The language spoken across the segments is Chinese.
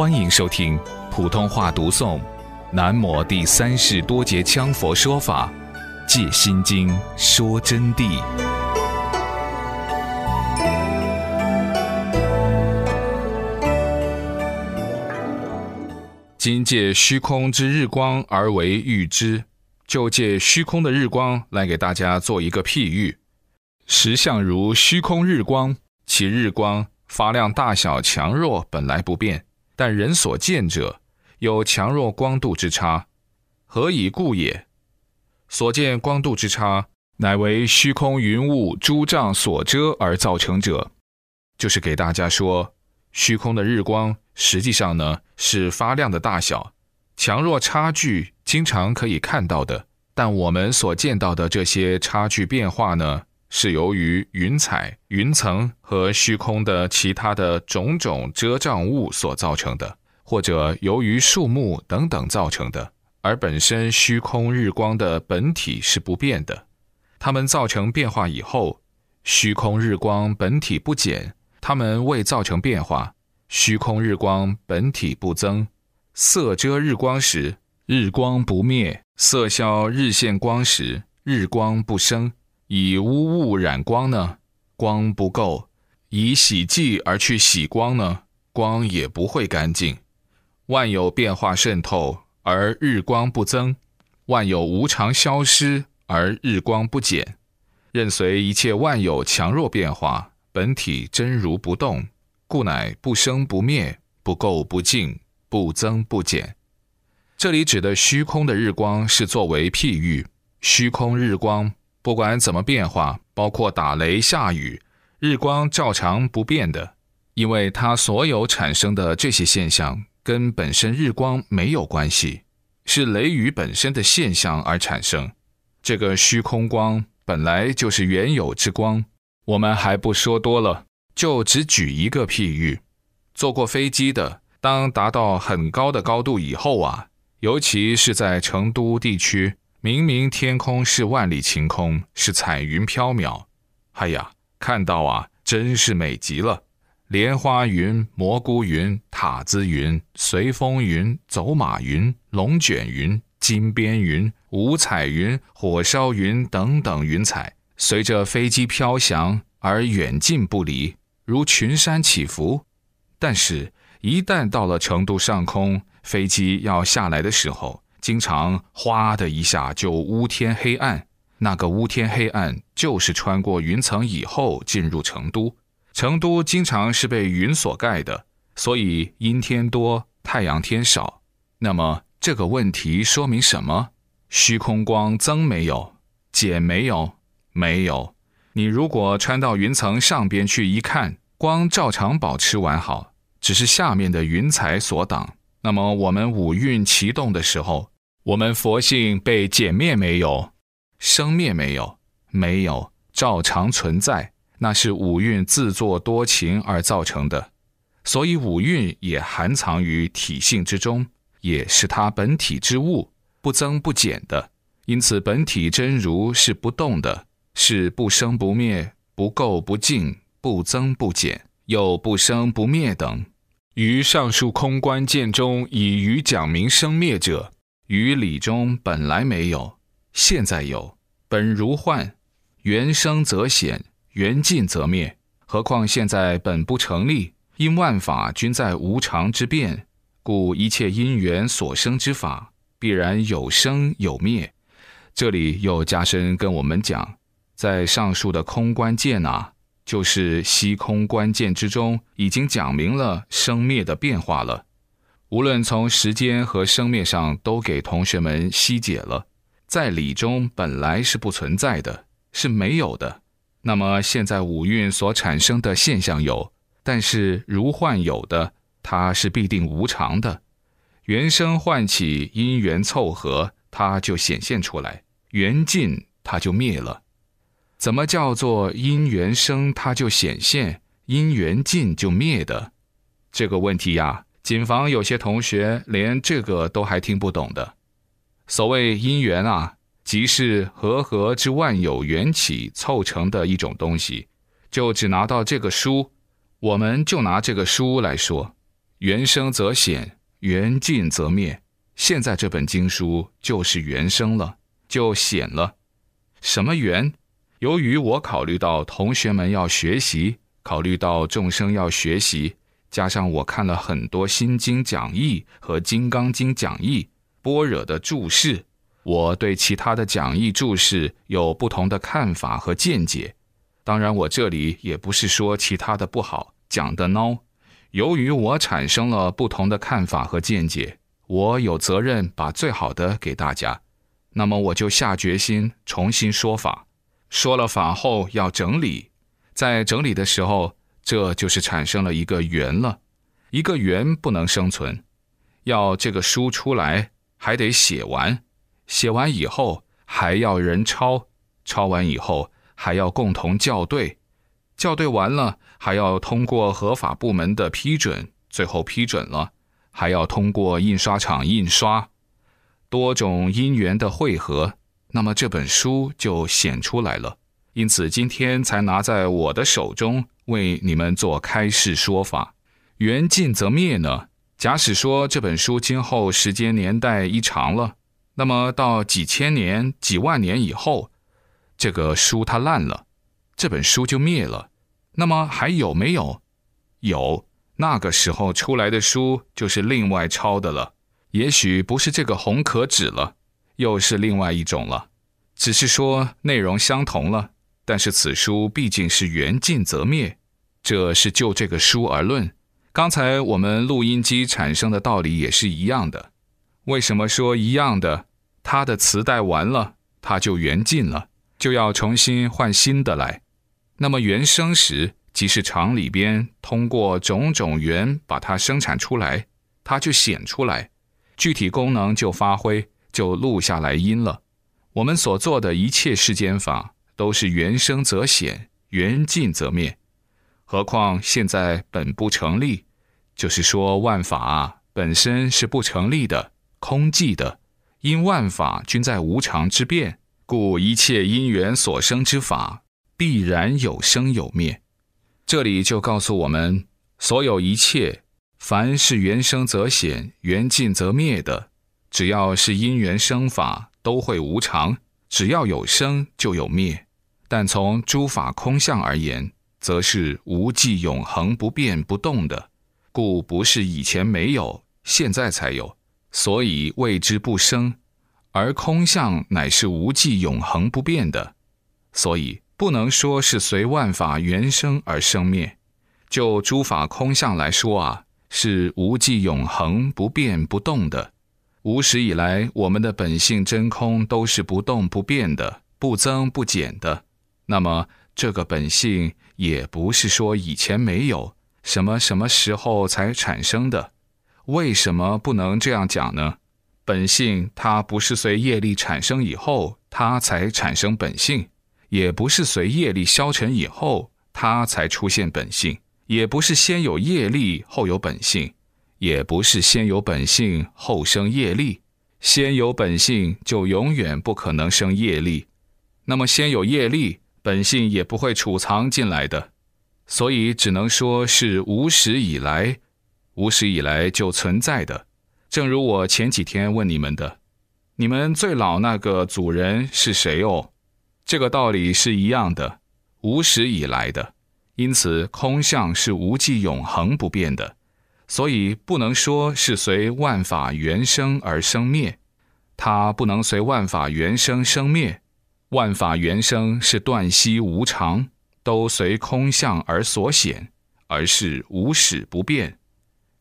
欢迎收听普通话读诵《南摩第三世多杰羌佛说法·借心经》说真谛。今借虚空之日光而为喻之，就借虚空的日光来给大家做一个譬喻。实相如虚空日光，其日光发量大小强弱本来不变。但人所见者有强弱光度之差，何以故也？所见光度之差，乃为虚空云雾诸障所遮而造成者。就是给大家说，虚空的日光实际上呢是发亮的大小强弱差距经常可以看到的，但我们所见到的这些差距变化呢？是由于云彩、云层和虚空的其他的种种遮障物所造成的，或者由于树木等等造成的，而本身虚空日光的本体是不变的。它们造成变化以后，虚空日光本体不减，它们未造成变化，虚空日光本体不增。色遮日光时，日光不灭；色消日现光时，日光不生。以污物染光呢，光不够；以洗剂而去洗光呢，光也不会干净。万有变化渗透，而日光不增；万有无常消失，而日光不减。任随一切万有强弱变化，本体真如不动，故乃不生不灭，不垢不净，不增不减。这里指的虚空的日光，是作为譬喻，虚空日光。不管怎么变化，包括打雷、下雨，日光照常不变的，因为它所有产生的这些现象跟本身日光没有关系，是雷雨本身的现象而产生。这个虚空光本来就是原有之光，我们还不说多了，就只举一个譬喻：坐过飞机的，当达到很高的高度以后啊，尤其是在成都地区。明明天空是万里晴空，是彩云飘渺，哎呀，看到啊，真是美极了。莲花云、蘑菇云、塔子云、随风云、走马云、龙卷云、金边云、五彩云、火烧云等等云彩，随着飞机飘翔而远近不离，如群山起伏。但是，一旦到了成都上空，飞机要下来的时候，经常哗的一下就乌天黑暗，那个乌天黑暗就是穿过云层以后进入成都。成都经常是被云所盖的，所以阴天多，太阳天少。那么这个问题说明什么？虚空光增没有？减没有？没有。你如果穿到云层上边去一看，光照常保持完好，只是下面的云彩所挡。那么我们五蕴齐动的时候，我们佛性被减灭没有？生灭没有？没有，照常存在。那是五蕴自作多情而造成的，所以五蕴也含藏于体性之中，也是它本体之物，不增不减的。因此，本体真如是不动的，是不生不灭、不垢不净、不增不减，又不生不灭等。于上述空观见中，以于讲明生灭者，于理中本来没有，现在有，本如幻，缘生则显，缘尽则灭。何况现在本不成立，因万法均在无常之变，故一切因缘所生之法，必然有生有灭。这里又加深跟我们讲，在上述的空观见啊。就是虚空关键之中，已经讲明了生灭的变化了。无论从时间和生灭上，都给同学们析解了。在理中本来是不存在的，是没有的。那么现在五蕴所产生的现象有，但是如幻有的，它是必定无常的。缘生唤起，因缘凑合，它就显现出来；缘尽，它就灭了。怎么叫做因缘生它就显现，因缘尽就灭的？这个问题呀，谨防有些同学连这个都还听不懂的。所谓因缘啊，即是和合之万有缘起凑成的一种东西。就只拿到这个书，我们就拿这个书来说，缘生则显，缘尽则灭。现在这本经书就是缘生了，就显了。什么缘？由于我考虑到同学们要学习，考虑到众生要学习，加上我看了很多心经讲义和金刚经讲义、般若的注释，我对其他的讲义注释有不同的看法和见解。当然，我这里也不是说其他的不好，讲的孬。由于我产生了不同的看法和见解，我有责任把最好的给大家。那么我就下决心重新说法。说了法后要整理，在整理的时候，这就是产生了一个圆了。一个圆不能生存，要这个书出来还得写完，写完以后还要人抄，抄完以后还要共同校对。校对完了，还要通过合法部门的批准，最后批准了，还要通过印刷厂印刷，多种因缘的汇合，那么这本书就显出来了。因此，今天才拿在我的手中，为你们做开示说法。缘尽则灭呢？假使说这本书今后时间年代一长了，那么到几千年、几万年以后，这个书它烂了，这本书就灭了。那么还有没有？有，那个时候出来的书就是另外抄的了。也许不是这个红壳纸了，又是另外一种了。只是说内容相同了，但是此书毕竟是缘尽则灭，这是就这个书而论。刚才我们录音机产生的道理也是一样的。为什么说一样的？它的磁带完了，它就缘尽了，就要重新换新的来。那么原生时，即是厂里边通过种种缘把它生产出来，它就显出来，具体功能就发挥，就录下来音了。我们所做的一切世间法，都是缘生则显，缘尽则灭。何况现在本不成立，就是说万法本身是不成立的，空寂的。因万法均在无常之变，故一切因缘所生之法。必然有生有灭，这里就告诉我们，所有一切，凡是缘生则显，缘尽则灭的，只要是因缘生法，都会无常；只要有生，就有灭。但从诸法空相而言，则是无际永恒不变不动的，故不是以前没有，现在才有，所以谓之不生。而空相乃是无际永恒不变的，所以。不能说是随万法原生而生灭，就诸法空相来说啊，是无际永恒不变不动的。无始以来，我们的本性真空都是不动不变的，不增不减的。那么这个本性也不是说以前没有，什么什么时候才产生的？为什么不能这样讲呢？本性它不是随业力产生以后，它才产生本性。也不是随业力消沉以后，它才出现本性；也不是先有业力后有本性；也不是先有本性后生业力。先有本性就永远不可能生业力，那么先有业力，本性也不会储藏进来的。所以只能说是无始以来，无始以来就存在的。正如我前几天问你们的：你们最老那个祖人是谁哦？这个道理是一样的，无始以来的，因此空相是无际永恒不变的，所以不能说是随万法原生而生灭，它不能随万法原生生灭，万法原生是断息无常，都随空相而所显，而是无始不变，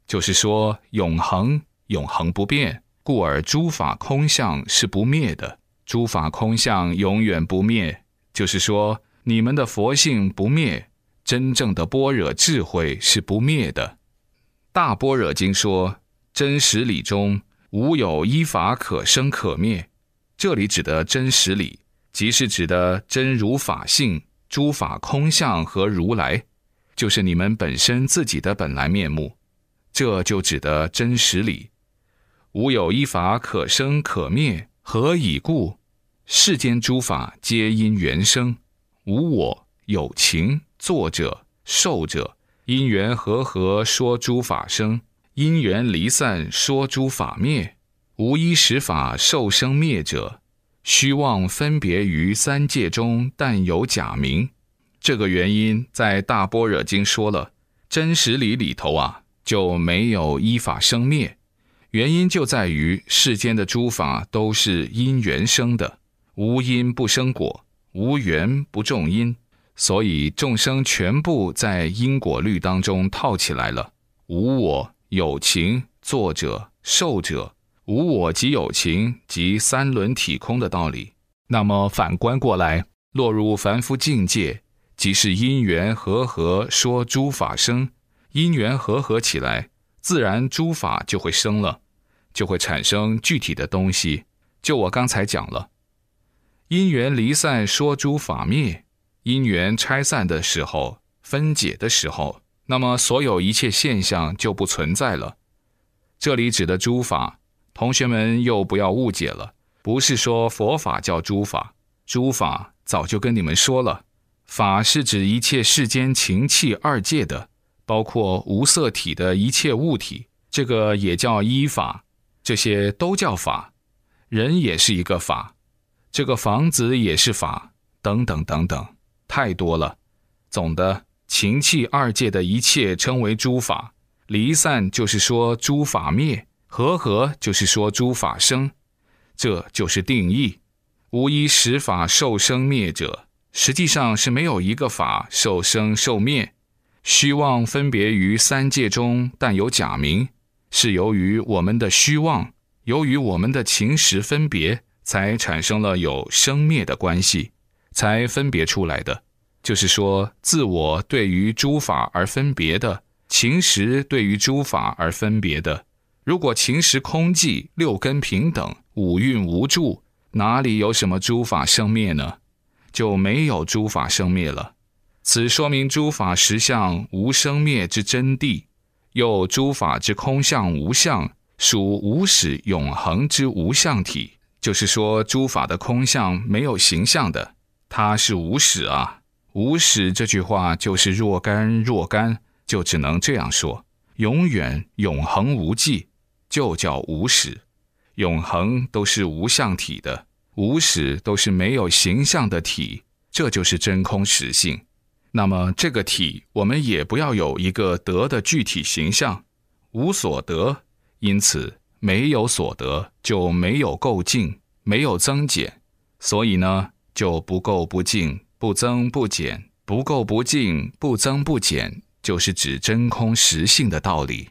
就是说永恒永恒不变，故而诸法空相是不灭的。诸法空相永远不灭，就是说你们的佛性不灭，真正的般若智慧是不灭的。大般若经说，真实理中无有依法可生可灭。这里指的真实理，即是指的真如法性、诸法空相和如来，就是你们本身自己的本来面目。这就指的真实理，无有依法可生可灭，何以故？世间诸法皆因缘生，无我有情作者受者，因缘和合说诸法生，因缘离散，说诸法灭，无一实法受生灭者，虚妄分别于三界中，但有假名。这个原因在《大般若经》说了，真实理里头啊就没有依法生灭。原因就在于世间的诸法都是因缘生的，无因不生果，无缘不种因，所以众生全部在因果律当中套起来了。无我有情，作者受者，无我即有情，即三轮体空的道理。那么反观过来，落入凡夫境界，即是因缘和合，说诸法生，因缘和合起来。自然诸法就会生了，就会产生具体的东西。就我刚才讲了，因缘离散说诸法灭，因缘拆散的时候，分解的时候，那么所有一切现象就不存在了。这里指的诸法，同学们又不要误解了，不是说佛法叫诸法，诸法早就跟你们说了，法是指一切世间情气二界的。包括无色体的一切物体，这个也叫依法，这些都叫法。人也是一个法，这个房子也是法，等等等等，太多了。总的情气二界的一切称为诸法，离散就是说诸法灭，和合就是说诸法生，这就是定义。无一实法受生灭者，实际上是没有一个法受生受灭。虚妄分别于三界中，但有假名，是由于我们的虚妄，由于我们的情识分别，才产生了有生灭的关系，才分别出来的。就是说，自我对于诸法而分别的，情识对于诸法而分别的。如果情识空寂，六根平等，五蕴无助，哪里有什么诸法生灭呢？就没有诸法生灭了。此说明诸法实相无生灭之真谛，又诸法之空相无相，属无始永恒之无相体。就是说，诸法的空相没有形象的，它是无始啊。无始这句话就是若干若干，就只能这样说：永远永恒无际，就叫无始。永恒都是无相体的，无始都是没有形象的体，这就是真空实性。那么这个体，我们也不要有一个得的具体形象，无所得，因此没有所得就没有构净，没有增减，所以呢就不垢不净，不增不减，不垢不净，不增不减，就是指真空实性的道理。